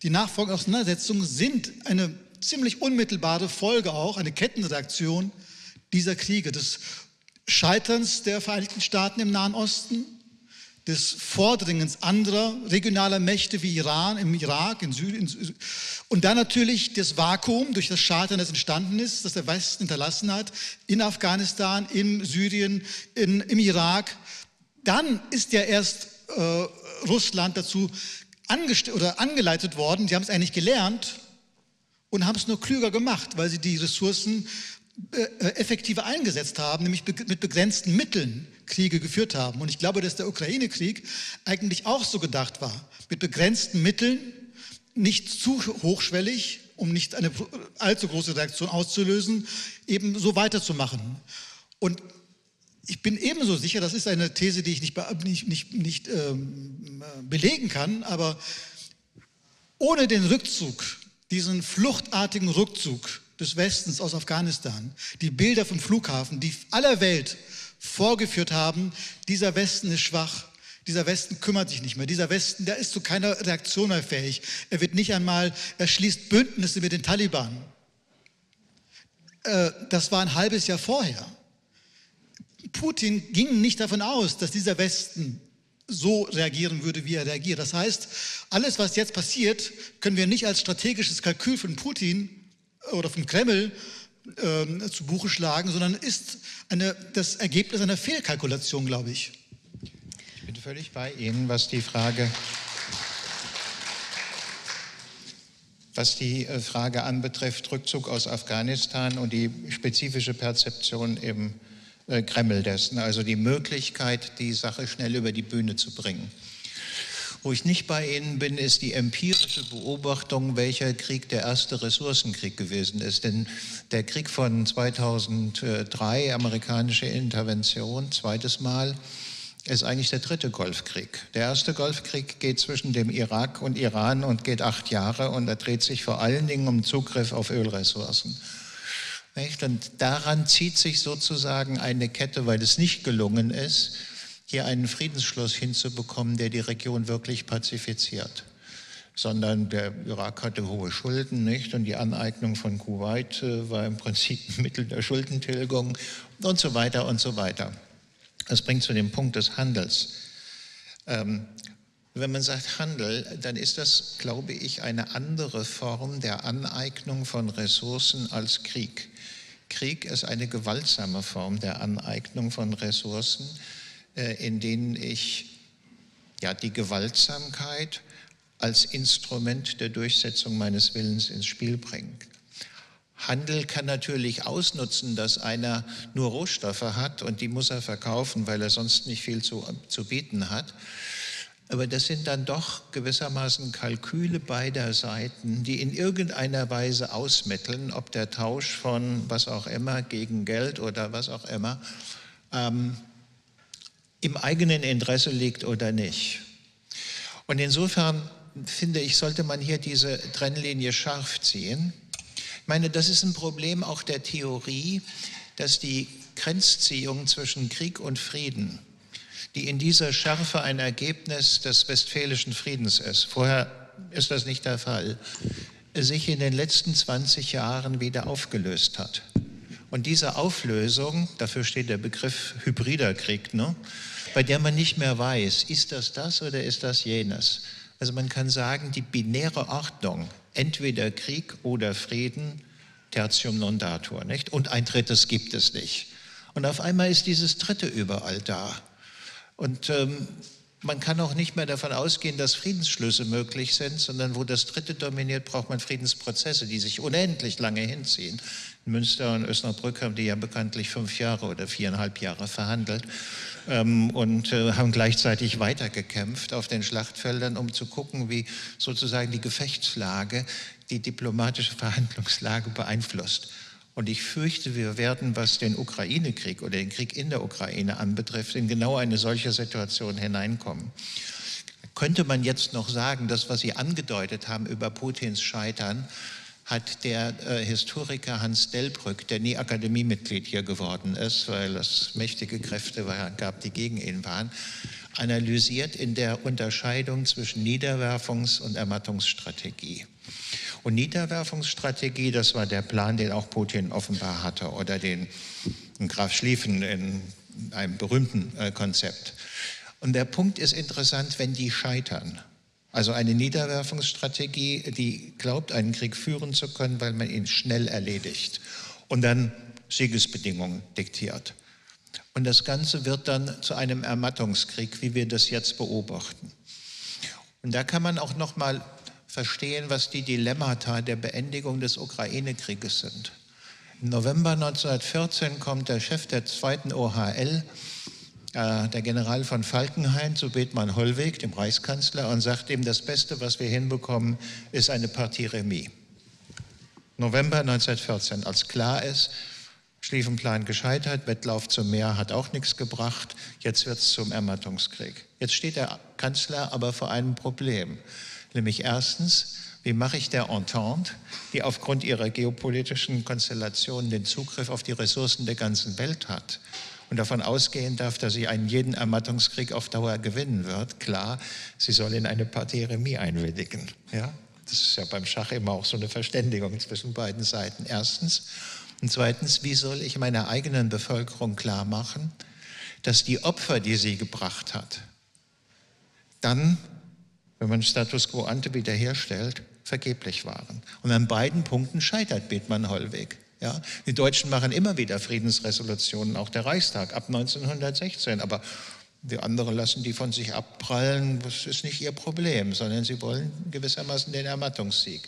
Speaker 6: die nachfolgenden Auseinandersetzungen sind eine ziemlich unmittelbare Folge auch, eine Kettenreaktion dieser Kriege, des Scheiterns der Vereinigten Staaten im Nahen Osten, des Vordringens anderer regionaler Mächte wie Iran, im Irak, in Syrien und dann natürlich das Vakuum durch das Scheitern, das entstanden ist, das der Westen hinterlassen hat, in Afghanistan, in Syrien, in, im Irak. Dann ist ja erst äh, Russland dazu oder angeleitet worden, sie haben es eigentlich gelernt und haben es nur klüger gemacht, weil sie die Ressourcen äh, äh, effektiver eingesetzt haben, nämlich mit begrenzten Mitteln Kriege geführt haben. Und ich glaube, dass der Ukraine-Krieg eigentlich auch so gedacht war, mit begrenzten Mitteln, nicht zu hochschwellig, um nicht eine allzu große Reaktion auszulösen, eben so weiterzumachen. Und ich bin ebenso sicher, das ist eine These, die ich nicht, nicht, nicht, nicht ähm, belegen kann, aber ohne den Rückzug, diesen fluchtartigen Rückzug des Westens aus Afghanistan, die Bilder vom Flughafen, die aller Welt vorgeführt haben, dieser Westen ist schwach, dieser Westen kümmert sich nicht mehr, dieser Westen, der ist zu keiner Reaktion mehr fähig. Er wird nicht einmal, er schließt Bündnisse mit den Taliban. Äh, das war ein halbes Jahr vorher. Putin ging nicht davon aus, dass dieser Westen so reagieren würde, wie er reagiert. Das heißt, alles, was jetzt passiert, können wir nicht als strategisches Kalkül von Putin oder vom Kreml äh, zu Buche schlagen, sondern ist eine, das Ergebnis einer Fehlkalkulation, glaube ich.
Speaker 5: Ich bin völlig bei Ihnen, was die Frage, was die äh, Frage anbetrifft, Rückzug aus Afghanistan und die spezifische Perzeption im äh, Kreml dessen, also die Möglichkeit, die Sache schnell über die Bühne zu bringen. Wo ich nicht bei Ihnen bin, ist die empirische Beobachtung, welcher Krieg der erste Ressourcenkrieg gewesen ist. Denn der Krieg von 2003, amerikanische Intervention, zweites Mal, ist eigentlich der dritte Golfkrieg. Der erste Golfkrieg geht zwischen dem Irak und Iran und geht acht Jahre und er dreht sich vor allen Dingen um Zugriff auf Ölressourcen. Und daran zieht sich sozusagen eine Kette, weil es nicht gelungen ist, hier einen Friedensschluss hinzubekommen, der die Region wirklich pazifiziert. Sondern der Irak hatte hohe Schulden, nicht? Und die Aneignung von Kuwait äh, war im Prinzip ein Mittel der Schuldentilgung und so weiter und so weiter. Das bringt zu dem Punkt des Handels. Ähm, wenn man sagt Handel, dann ist das, glaube ich, eine andere Form der Aneignung von Ressourcen als Krieg. Krieg ist eine gewaltsame Form der Aneignung von Ressourcen in denen ich ja, die Gewaltsamkeit als Instrument der Durchsetzung meines Willens ins Spiel bringe. Handel kann natürlich ausnutzen, dass einer nur Rohstoffe hat und die muss er verkaufen, weil er sonst nicht viel zu, zu bieten hat. Aber das sind dann doch gewissermaßen Kalküle beider Seiten, die in irgendeiner Weise ausmitteln, ob der Tausch von was auch immer gegen Geld oder was auch immer ähm, im eigenen Interesse liegt oder nicht. Und insofern finde ich, sollte man hier diese Trennlinie scharf ziehen. Ich meine, das ist ein Problem auch der Theorie, dass die Grenzziehung zwischen Krieg und Frieden, die in dieser Schärfe ein Ergebnis des Westfälischen Friedens ist, vorher ist das nicht der Fall, sich in den letzten 20 Jahren wieder aufgelöst hat. Und diese Auflösung, dafür steht der Begriff hybrider Krieg, ne? bei der man nicht mehr weiß, ist das das oder ist das jenes. Also man kann sagen, die binäre Ordnung, entweder Krieg oder Frieden, Tertium non datur, nicht? Und ein drittes gibt es nicht. Und auf einmal ist dieses dritte überall da. Und ähm, man kann auch nicht mehr davon ausgehen, dass Friedensschlüsse möglich sind, sondern wo das Dritte dominiert, braucht man Friedensprozesse, die sich unendlich lange hinziehen. Münster und Osnabrück haben die ja bekanntlich fünf Jahre oder viereinhalb Jahre verhandelt ähm, und äh, haben gleichzeitig weitergekämpft auf den Schlachtfeldern, um zu gucken, wie sozusagen die Gefechtslage die diplomatische Verhandlungslage beeinflusst. Und ich fürchte, wir werden, was den Ukraine-Krieg oder den Krieg in der Ukraine anbetrifft, in genau eine solche Situation hineinkommen. Könnte man jetzt noch sagen, das, was Sie angedeutet haben über Putins Scheitern, hat der äh, Historiker Hans Delbrück, der nie Akademiemitglied hier geworden ist, weil es mächtige Kräfte war, gab, die gegen ihn waren, analysiert in der Unterscheidung zwischen Niederwerfungs- und Ermattungsstrategie. Und Niederwerfungsstrategie, das war der Plan, den auch Putin offenbar hatte oder den Graf Schlieffen in einem berühmten äh, Konzept. Und der Punkt ist interessant, wenn die scheitern. Also eine Niederwerfungsstrategie, die glaubt, einen Krieg führen zu können, weil man ihn schnell erledigt und dann Siegesbedingungen diktiert. Und das Ganze wird dann zu einem Ermattungskrieg, wie wir das jetzt beobachten. Und da kann man auch noch mal verstehen, was die Dilemmata der Beendigung des Ukraine-Krieges sind. Im November 1914 kommt der Chef der zweiten OHL, äh, der General von Falkenhayn, zu Bethmann Hollweg, dem Reichskanzler, und sagt ihm, das Beste, was wir hinbekommen, ist eine Partie Remis. November 1914, als klar ist, Schlieffenplan gescheitert, Wettlauf zum Meer hat auch nichts gebracht, jetzt wird es zum Ermattungskrieg. Jetzt steht der Kanzler aber vor einem Problem. Nämlich erstens, wie mache ich der Entente, die aufgrund ihrer geopolitischen Konstellation den Zugriff auf die Ressourcen der ganzen Welt hat und davon ausgehen darf, dass sie einen jeden Ermattungskrieg auf Dauer gewinnen wird, klar, sie soll in eine Partie Remis einwilligen. Ja? Das ist ja beim Schach immer auch so eine Verständigung zwischen beiden Seiten. Erstens. Und zweitens, wie soll ich meiner eigenen Bevölkerung klar machen, dass die Opfer, die sie gebracht hat, dann wenn man Status quo ante wiederherstellt, vergeblich waren. Und an beiden Punkten scheitert Bethmann Hollweg. Ja, die Deutschen machen immer wieder Friedensresolutionen, auch der Reichstag ab 1916, aber die anderen lassen die von sich abprallen, das ist nicht ihr Problem, sondern sie wollen gewissermaßen den Ermattungssieg.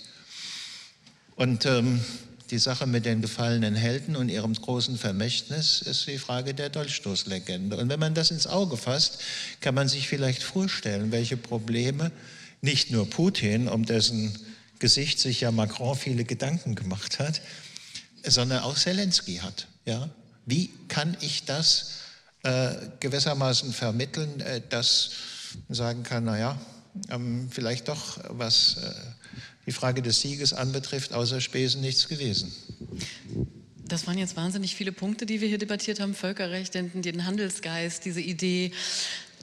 Speaker 5: Und ähm, die Sache mit den gefallenen Helden und ihrem großen Vermächtnis ist die Frage der Dolchstoßlegende. Und wenn man das ins Auge fasst, kann man sich vielleicht vorstellen, welche Probleme nicht nur Putin, um dessen Gesicht sich ja Macron viele Gedanken gemacht hat, sondern auch Zelensky hat. Ja? Wie kann ich das äh, gewissermaßen vermitteln, äh, dass man sagen kann, naja, ähm, vielleicht doch was äh, die Frage des Sieges anbetrifft, außer Spesen nichts gewesen.
Speaker 3: Das waren jetzt wahnsinnig viele Punkte, die wir hier debattiert haben. Völkerrecht, den, den Handelsgeist, diese Idee,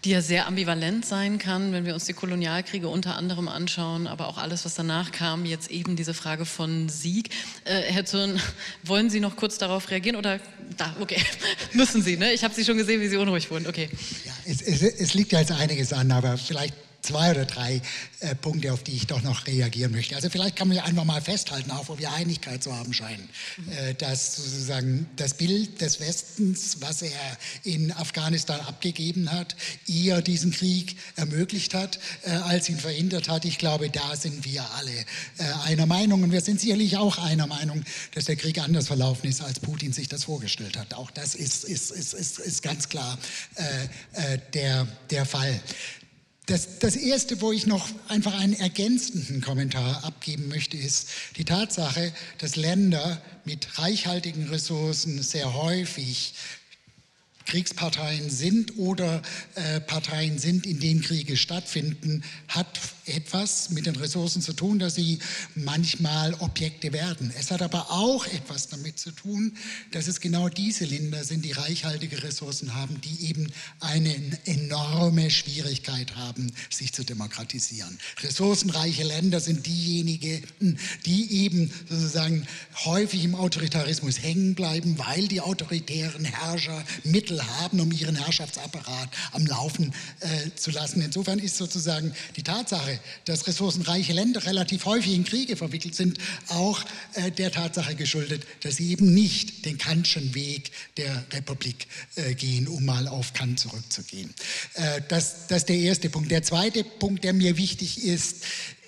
Speaker 3: die ja sehr ambivalent sein kann, wenn wir uns die Kolonialkriege unter anderem anschauen, aber auch alles, was danach kam, jetzt eben diese Frage von Sieg. Äh, Herr Zürn, (laughs) wollen Sie noch kurz darauf reagieren oder da, okay, (laughs) müssen Sie, ne? Ich habe Sie schon gesehen, wie Sie unruhig wurden, okay.
Speaker 4: Ja, es, es, es liegt ja jetzt einiges an, aber vielleicht zwei oder drei äh, Punkte, auf die ich doch noch reagieren möchte. Also vielleicht kann man ja einfach mal festhalten, auch wo wir Einigkeit zu haben scheinen, äh, dass sozusagen das Bild des Westens, was er in Afghanistan abgegeben hat, eher diesen Krieg ermöglicht hat, äh, als ihn verhindert hat. Ich glaube, da sind wir alle äh, einer Meinung und wir sind sicherlich auch einer Meinung, dass der Krieg anders verlaufen ist, als Putin sich das vorgestellt hat. Auch das ist, ist, ist, ist, ist ganz klar äh, äh, der, der Fall. Das, das Erste, wo ich noch einfach einen ergänzenden Kommentar abgeben möchte, ist die Tatsache, dass Länder mit reichhaltigen Ressourcen sehr häufig Kriegsparteien sind oder äh, Parteien sind, in denen Kriege stattfinden, hat etwas mit den Ressourcen zu tun, dass sie manchmal Objekte werden. Es hat aber auch etwas damit zu tun, dass es genau diese Länder sind, die reichhaltige Ressourcen haben, die eben eine enorme Schwierigkeit haben, sich zu demokratisieren. Ressourcenreiche Länder sind diejenigen, die eben sozusagen häufig im Autoritarismus hängen bleiben, weil die autoritären Herrscher Mittel haben, um ihren Herrschaftsapparat am Laufen äh, zu lassen. Insofern ist sozusagen die Tatsache, dass ressourcenreiche Länder relativ häufig in Kriege verwickelt sind, auch äh, der Tatsache geschuldet, dass sie eben nicht den Kantschen Weg der Republik äh, gehen, um mal auf Kant zurückzugehen. Äh, das, das ist der erste Punkt. Der zweite Punkt, der mir wichtig ist,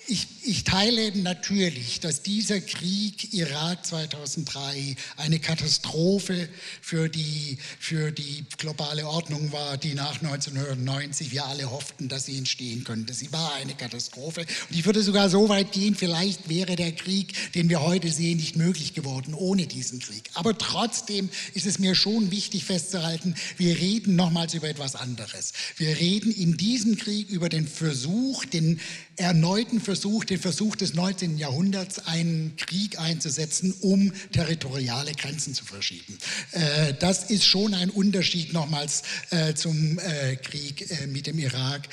Speaker 4: ich, ich, teile natürlich, dass dieser Krieg Irak 2003 eine Katastrophe für die, für die globale Ordnung war, die nach 1990 wir alle hofften, dass sie entstehen könnte. Sie war eine Katastrophe. Und ich würde sogar so weit gehen, vielleicht wäre der Krieg, den wir heute sehen, nicht möglich geworden ohne diesen Krieg. Aber trotzdem ist es mir schon wichtig festzuhalten, wir reden nochmals über etwas anderes. Wir reden in diesem Krieg über den Versuch, den erneuten Versuch, den Versuch des 19. Jahrhunderts, einen Krieg einzusetzen, um territoriale Grenzen zu verschieben. Äh, das ist schon ein Unterschied nochmals äh, zum äh, Krieg mit dem Irak,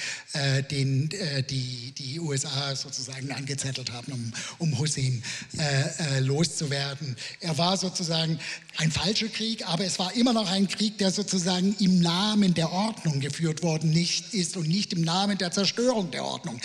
Speaker 4: den die, die USA sozusagen angezettelt haben, um, um Hussein loszuwerden. Er war sozusagen ein falscher Krieg, aber es war immer noch ein Krieg, der sozusagen im Namen der Ordnung geführt worden nicht ist und nicht im Namen der Zerstörung der Ordnung,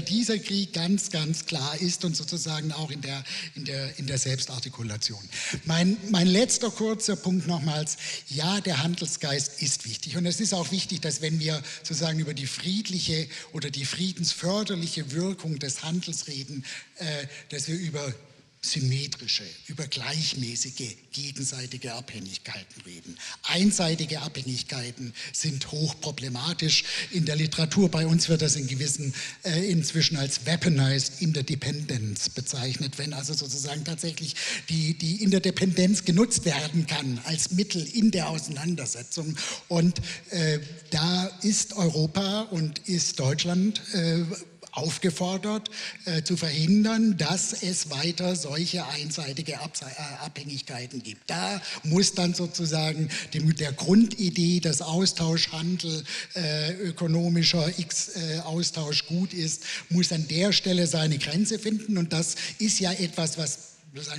Speaker 4: welcher dieser Krieg ganz, ganz klar ist und sozusagen auch in der, in der, in der Selbstartikulation. Mein, mein letzter kurzer Punkt nochmals, ja, der Handelsgeist ist wichtig und es ist auch wichtig, dass wenn wir sozusagen über die friedliche oder die friedensförderliche Wirkung des Handels reden, äh, dass wir über symmetrische, über gleichmäßige gegenseitige Abhängigkeiten reden. Einseitige Abhängigkeiten sind hochproblematisch. In der Literatur bei uns wird das in gewissen äh, inzwischen als weaponized interdependence bezeichnet, wenn also sozusagen tatsächlich die, die Interdependenz genutzt werden kann als Mittel in der Auseinandersetzung. Und äh, da ist Europa und ist Deutschland äh, aufgefordert, äh, zu verhindern, dass es weiter solche einseitige Abse äh, Abhängigkeiten gibt. Da muss dann sozusagen dem, der Grundidee, dass Austausch, Handel, äh, ökonomischer X, äh, Austausch gut ist, muss an der Stelle seine Grenze finden. Und das ist ja etwas, was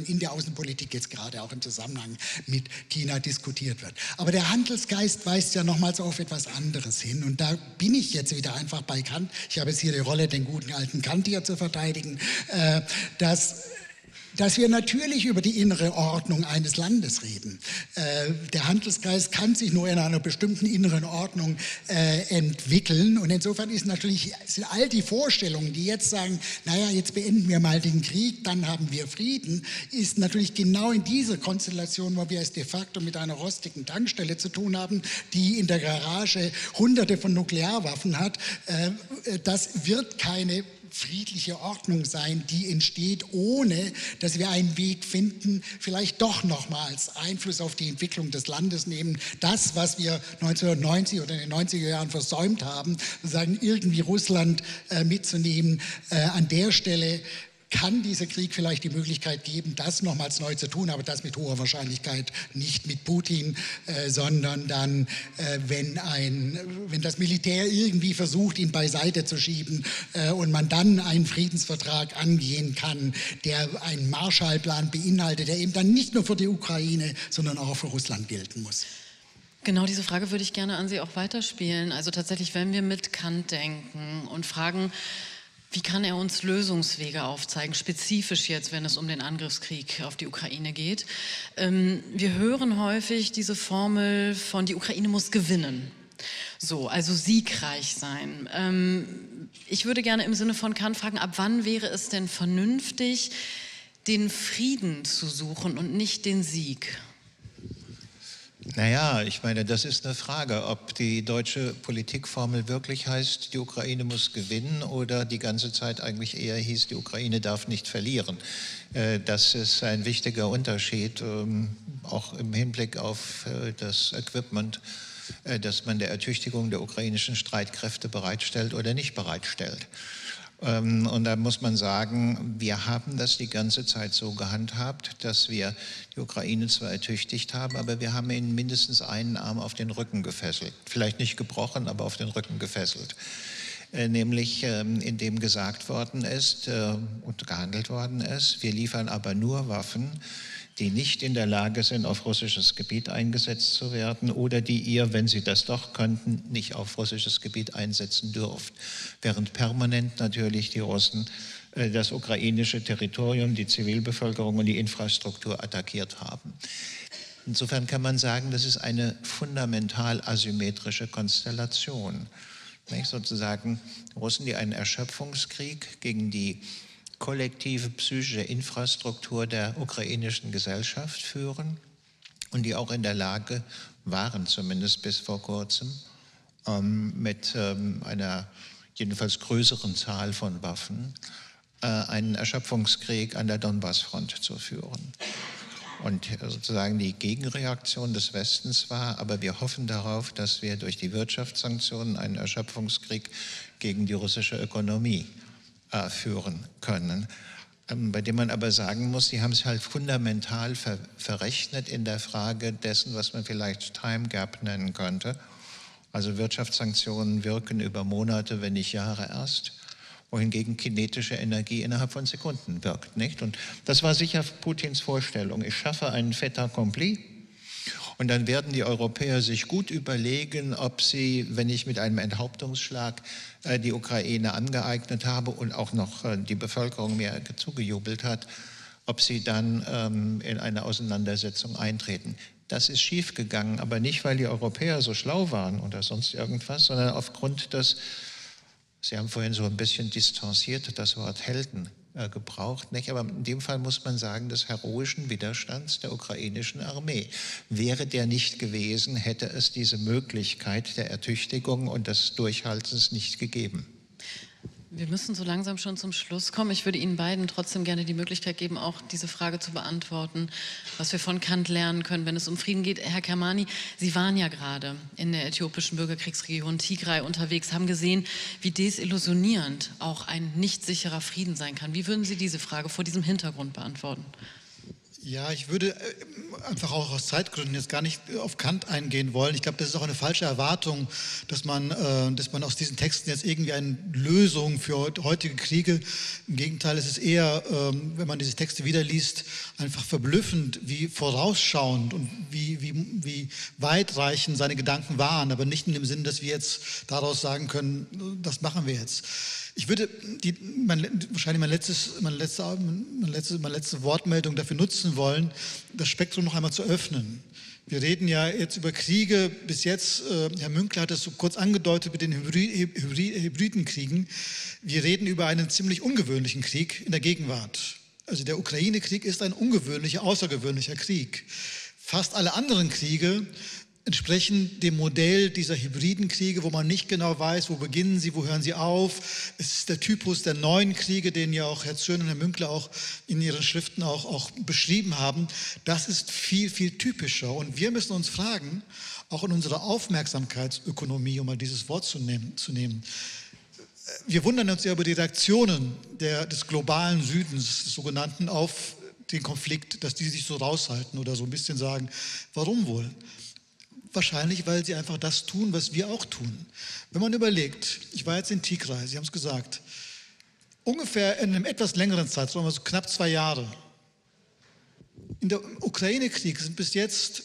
Speaker 4: in der Außenpolitik jetzt gerade auch im Zusammenhang mit China diskutiert wird. Aber der Handelsgeist weist ja nochmals auf etwas anderes hin. Und da bin ich jetzt wieder einfach bei Kant. Ich habe jetzt hier die Rolle, den guten alten Kant hier zu verteidigen, äh, dass dass wir natürlich über die innere Ordnung eines Landes reden. Äh, der Handelsgeist kann sich nur in einer bestimmten inneren Ordnung äh, entwickeln und insofern ist natürlich, sind all die Vorstellungen, die jetzt sagen, naja, jetzt beenden wir mal den Krieg, dann haben wir Frieden, ist natürlich genau in dieser Konstellation, wo wir es de facto mit einer rostigen Tankstelle zu tun haben, die in der Garage hunderte von Nuklearwaffen hat. Äh, das wird keine friedliche Ordnung sein, die entsteht, ohne dass wir einen Weg finden, vielleicht doch nochmals Einfluss auf die Entwicklung des Landes nehmen. Das, was wir 1990 oder in den 90er Jahren versäumt haben, sozusagen irgendwie Russland äh, mitzunehmen, äh, an der Stelle kann dieser Krieg vielleicht die Möglichkeit geben, das nochmals neu zu tun, aber das mit hoher Wahrscheinlichkeit nicht mit Putin, äh, sondern dann, äh, wenn, ein, wenn das Militär irgendwie versucht, ihn beiseite zu schieben äh, und man dann einen Friedensvertrag angehen kann, der einen Marshallplan beinhaltet, der eben dann nicht nur für die Ukraine, sondern auch für Russland gelten muss.
Speaker 3: Genau diese Frage würde ich gerne an Sie auch weiterspielen. Also tatsächlich, wenn wir mit Kant denken und fragen, wie kann er uns Lösungswege aufzeigen, spezifisch jetzt, wenn es um den Angriffskrieg auf die Ukraine geht? Ähm, wir hören häufig diese Formel von die Ukraine muss gewinnen. So, also siegreich sein. Ähm, ich würde gerne im Sinne von Kant fragen, ab wann wäre es denn vernünftig, den Frieden zu suchen und nicht den Sieg?
Speaker 5: Naja, ich meine, das ist eine Frage, ob die deutsche Politikformel wirklich heißt, die Ukraine muss gewinnen oder die ganze Zeit eigentlich eher hieß, die Ukraine darf nicht verlieren. Äh, das ist ein wichtiger Unterschied, ähm, auch im Hinblick auf äh, das Equipment, äh, das man der Ertüchtigung der ukrainischen Streitkräfte bereitstellt oder nicht bereitstellt. Ähm, und da muss man sagen, wir haben das die ganze Zeit so gehandhabt, dass wir die Ukraine zwar ertüchtigt haben, aber wir haben ihnen mindestens einen Arm auf den Rücken gefesselt. Vielleicht nicht gebrochen, aber auf den Rücken gefesselt. Äh, nämlich ähm, indem gesagt worden ist äh, und gehandelt worden ist, wir liefern aber nur Waffen, die nicht in der Lage sind, auf russisches Gebiet eingesetzt zu werden oder die ihr, wenn sie das doch könnten, nicht auf russisches Gebiet einsetzen dürft. Während permanent natürlich die Russen äh, das ukrainische Territorium, die Zivilbevölkerung und die Infrastruktur attackiert haben. Insofern kann man sagen, das ist eine fundamental asymmetrische Konstellation. Nicht? Sozusagen Russen, die einen Erschöpfungskrieg gegen die kollektive psychische Infrastruktur der ukrainischen Gesellschaft führen und die auch in der Lage waren, zumindest bis vor kurzem, ähm, mit ähm, einer jedenfalls größeren Zahl von Waffen äh, einen Erschöpfungskrieg an der Donbassfront zu führen. Und sozusagen die Gegenreaktion des Westens war, aber wir hoffen darauf, dass wir durch die Wirtschaftssanktionen einen Erschöpfungskrieg gegen die russische Ökonomie äh, führen können. Ähm, bei dem man aber sagen muss, sie haben es halt fundamental ver verrechnet in der Frage dessen, was man vielleicht Time Gap nennen könnte. Also Wirtschaftssanktionen wirken über Monate, wenn nicht Jahre erst wohingegen kinetische Energie innerhalb von Sekunden wirkt. Nicht? Und das war sicher Putins Vorstellung. Ich schaffe einen fait accompli und dann werden die Europäer sich gut überlegen, ob sie, wenn ich mit einem Enthauptungsschlag äh, die Ukraine angeeignet habe und auch noch äh, die Bevölkerung mir zugejubelt hat, ob sie dann ähm, in eine Auseinandersetzung eintreten. Das ist schiefgegangen, aber nicht, weil die Europäer so schlau waren oder sonst irgendwas, sondern aufgrund des Sie haben vorhin so ein bisschen distanziert das Wort Helden gebraucht, nicht? aber in dem Fall muss man sagen, des heroischen Widerstands der ukrainischen Armee. Wäre der nicht gewesen, hätte es diese Möglichkeit der Ertüchtigung und des Durchhaltens nicht gegeben.
Speaker 3: Wir müssen so langsam schon zum Schluss kommen. Ich würde Ihnen beiden trotzdem gerne die Möglichkeit geben, auch diese Frage zu beantworten, was wir von Kant lernen können, wenn es um Frieden geht. Herr Kermani, Sie waren ja gerade in der äthiopischen Bürgerkriegsregion Tigray unterwegs, haben gesehen, wie desillusionierend auch ein nicht sicherer Frieden sein kann. Wie würden Sie diese Frage vor diesem Hintergrund beantworten?
Speaker 6: Ja, ich würde äh, einfach auch aus Zeitgründen jetzt gar nicht auf Kant eingehen wollen. Ich glaube, das ist auch eine falsche Erwartung, dass man, äh, dass man aus diesen Texten jetzt irgendwie eine Lösung für heutige Kriege. Im Gegenteil, es ist eher, ähm, wenn man diese Texte wieder liest, einfach verblüffend, wie vorausschauend und wie, wie, wie weitreichend seine Gedanken waren, aber nicht in dem Sinn, dass wir jetzt daraus sagen können, das machen wir jetzt. Ich würde die, mein, wahrscheinlich mein letztes, meine, letzte, meine, letzte, meine letzte Wortmeldung dafür nutzen wollen, das Spektrum noch einmal zu öffnen. Wir reden ja jetzt über Kriege. Bis jetzt, äh, Herr Münkler hat das so kurz angedeutet mit den Hybrid, Hybrid, Hybridenkriegen. Wir reden über einen ziemlich ungewöhnlichen Krieg in der Gegenwart. Also der Ukraine-Krieg ist ein ungewöhnlicher, außergewöhnlicher Krieg. Fast alle anderen Kriege entsprechen dem Modell dieser hybriden Kriege, wo man nicht genau weiß, wo beginnen sie, wo hören sie auf. Es ist der Typus der neuen Kriege, den ja auch Herr Zürn und Herr Münkler auch in ihren Schriften auch, auch beschrieben haben. Das ist viel, viel typischer. Und wir müssen uns fragen, auch in unserer Aufmerksamkeitsökonomie, um mal dieses Wort zu nehmen, zu nehmen wir wundern uns ja über die Reaktionen der, des globalen Südens, des sogenannten, auf den Konflikt, dass die sich so raushalten oder so ein bisschen sagen, warum wohl? Wahrscheinlich, weil sie einfach das tun, was wir auch tun. Wenn man überlegt, ich war jetzt in Tigray, Sie haben es gesagt, ungefähr in einem etwas längeren Zeitraum, also knapp zwei Jahre. In der Ukraine-Krieg sind bis jetzt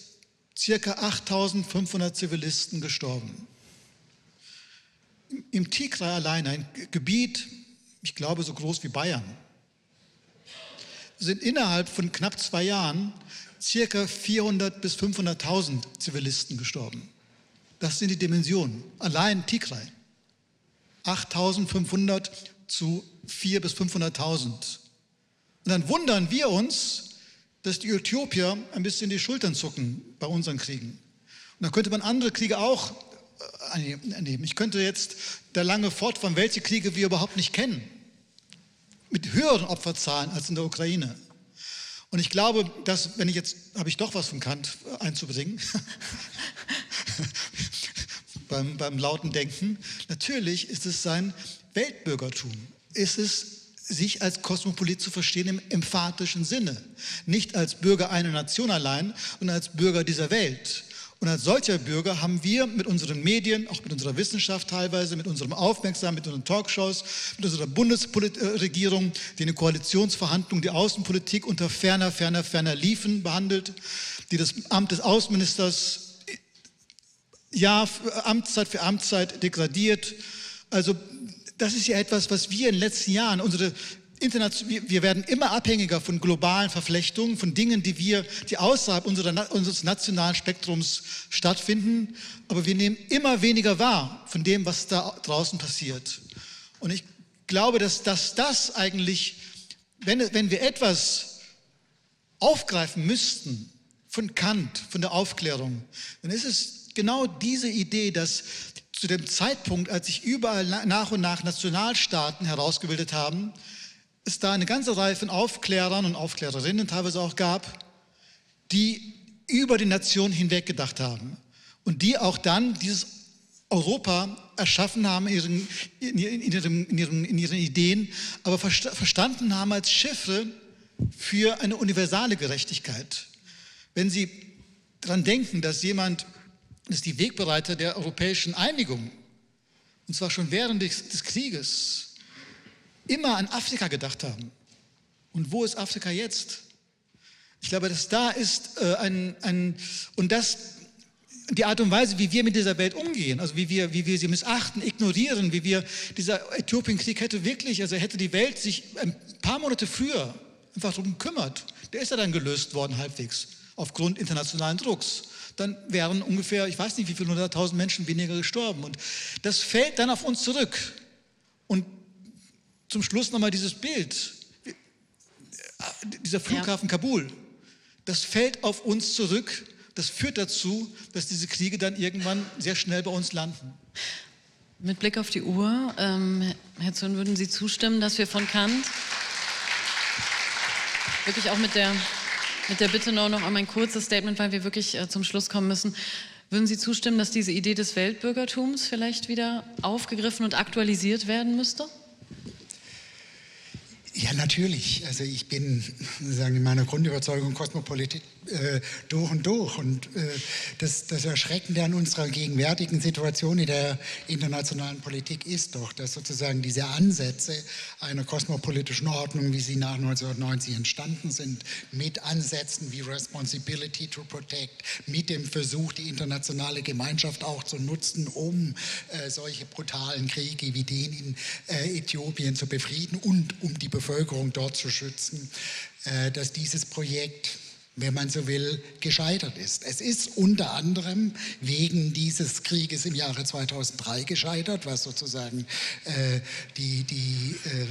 Speaker 6: circa 8500 Zivilisten gestorben. Im Tigray allein, ein Gebiet, ich glaube so groß wie Bayern, sind innerhalb von knapp zwei Jahren circa 400 bis 500.000 Zivilisten gestorben. Das sind die Dimensionen. Allein Tigray. 8.500 zu 400 bis 500.000. Und dann wundern wir uns, dass die Äthiopier ein bisschen die Schultern zucken bei unseren Kriegen. Und dann könnte man andere Kriege auch äh, ernehmen. Ich könnte jetzt da lange fortfahren, welche Kriege wir überhaupt nicht kennen. Mit höheren Opferzahlen als in der Ukraine. Und ich glaube, dass, wenn ich jetzt, habe ich doch was von Kant einzubringen, (laughs) beim, beim lauten Denken, natürlich ist es sein Weltbürgertum. Ist es sich als Kosmopolit zu verstehen im emphatischen Sinne. Nicht als Bürger einer Nation allein, sondern als Bürger dieser Welt. Und als solcher Bürger haben wir mit unseren Medien, auch mit unserer Wissenschaft teilweise, mit unserem Aufmerksam, mit unseren Talkshows, mit unserer Bundesregierung, die in den Koalitionsverhandlungen die Außenpolitik unter ferner, ferner, ferner liefen behandelt, die das Amt des Außenministers Jahr für Amtszeit für Amtszeit degradiert. Also das ist ja etwas, was wir in den letzten Jahren, unsere wir werden immer abhängiger von globalen Verflechtungen, von Dingen, die wir, die außerhalb unseres nationalen Spektrums stattfinden, aber wir nehmen immer weniger wahr von dem, was da draußen passiert. Und ich glaube, dass, dass das eigentlich, wenn, wenn wir etwas aufgreifen müssten von Kant, von der Aufklärung, dann ist es genau diese Idee, dass zu dem Zeitpunkt, als sich überall nach und nach Nationalstaaten herausgebildet haben, es da eine ganze Reihe von Aufklärern und Aufklärerinnen teilweise auch gab, die über die Nation hinweg gedacht haben und die auch dann dieses Europa erschaffen haben in ihren, in ihren, in ihren, in ihren Ideen, aber verstanden haben als Chiffre für eine universale Gerechtigkeit. Wenn Sie daran denken, dass jemand, das ist die Wegbereiter der europäischen Einigung, und zwar schon während des, des Krieges, immer an Afrika gedacht haben. Und wo ist Afrika jetzt? Ich glaube, dass da ist äh, ein, ein, und das, die Art und Weise, wie wir mit dieser Welt umgehen, also wie wir, wie wir sie missachten, ignorieren, wie wir, dieser Äthiopienkrieg hätte wirklich, also hätte die Welt sich ein paar Monate früher einfach darum gekümmert, der ist ja dann gelöst worden halbwegs, aufgrund internationalen Drucks. Dann wären ungefähr, ich weiß nicht, wie viele hunderttausend Menschen weniger gestorben. Und das fällt dann auf uns zurück. Und zum Schluss nochmal dieses Bild, dieser Flughafen ja. Kabul, das fällt auf uns zurück. Das führt dazu, dass diese Kriege dann irgendwann sehr schnell bei uns landen.
Speaker 3: Mit Blick auf die Uhr, ähm, Herr Zürn, würden Sie zustimmen, dass wir von Kant wirklich auch mit der, mit der Bitte noch, noch einmal ein kurzes Statement, weil wir wirklich äh, zum Schluss kommen müssen. Würden Sie zustimmen, dass diese Idee des Weltbürgertums vielleicht wieder aufgegriffen und aktualisiert werden müsste?
Speaker 4: Ja, natürlich. Also ich bin sagen, in meiner Grundüberzeugung Kosmopolitik äh, durch und durch. Und äh, das, das Erschreckende an unserer gegenwärtigen Situation in der internationalen Politik ist doch, dass sozusagen diese Ansätze einer kosmopolitischen Ordnung, wie sie nach 1990 entstanden sind, mit Ansätzen wie Responsibility to Protect, mit dem Versuch, die internationale Gemeinschaft auch zu nutzen, um äh, solche brutalen Kriege wie den in äh, Äthiopien zu befrieden und um die Bevölkerung dort zu schützen, äh, dass dieses Projekt wenn man so will, gescheitert ist. Es ist unter anderem wegen dieses Krieges im Jahre 2003 gescheitert, was sozusagen äh, die, die äh,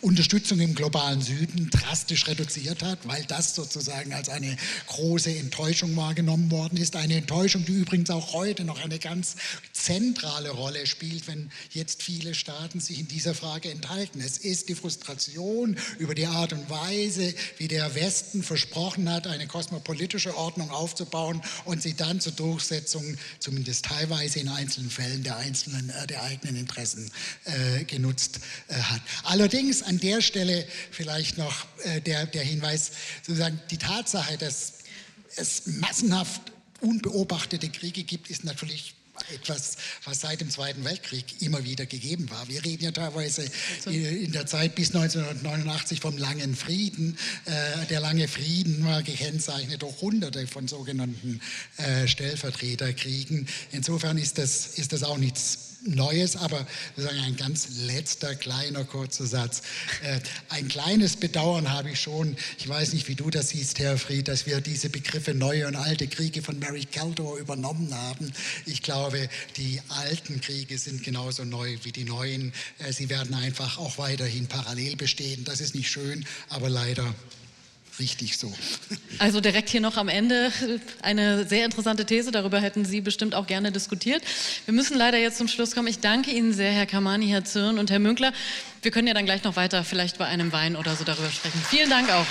Speaker 4: Unterstützung im globalen Süden drastisch reduziert hat, weil das sozusagen als eine große Enttäuschung wahrgenommen worden ist. Eine Enttäuschung, die übrigens auch heute noch eine ganz zentrale Rolle spielt, wenn jetzt viele Staaten sich in dieser Frage enthalten. Es ist die Frustration über die Art und Weise, wie der Westen versprochen versprochen hat, eine kosmopolitische Ordnung aufzubauen und sie dann zur Durchsetzung, zumindest teilweise in einzelnen Fällen, der einzelnen, äh, der eigenen Interessen äh, genutzt äh, hat. Allerdings an der Stelle vielleicht noch äh, der, der Hinweis, sozusagen die Tatsache, dass es massenhaft unbeobachtete Kriege gibt, ist natürlich etwas, was seit dem Zweiten Weltkrieg immer wieder gegeben war. Wir reden ja teilweise in der Zeit bis 1989 vom langen Frieden. Äh, der lange Frieden war gekennzeichnet durch Hunderte von sogenannten äh, Stellvertreterkriegen. Insofern ist das, ist das auch nichts Neues, aber sozusagen ein ganz letzter kleiner kurzer Satz. Äh, ein kleines Bedauern habe ich schon, ich weiß nicht, wie du das siehst, Herr Fried, dass wir diese Begriffe neue und alte Kriege von Mary Caldor übernommen haben. Ich glaube, die alten Kriege sind genauso neu wie die neuen. Äh, sie werden einfach auch weiterhin parallel bestehen. Das ist nicht schön, aber leider richtig so.
Speaker 3: Also direkt hier noch am Ende eine sehr interessante These, darüber hätten Sie bestimmt auch gerne diskutiert. Wir müssen leider jetzt zum Schluss kommen. Ich danke Ihnen sehr, Herr Kamani, Herr Zirn und Herr Münkler. Wir können ja dann gleich noch weiter, vielleicht bei einem Wein oder so darüber sprechen. Vielen Dank auch.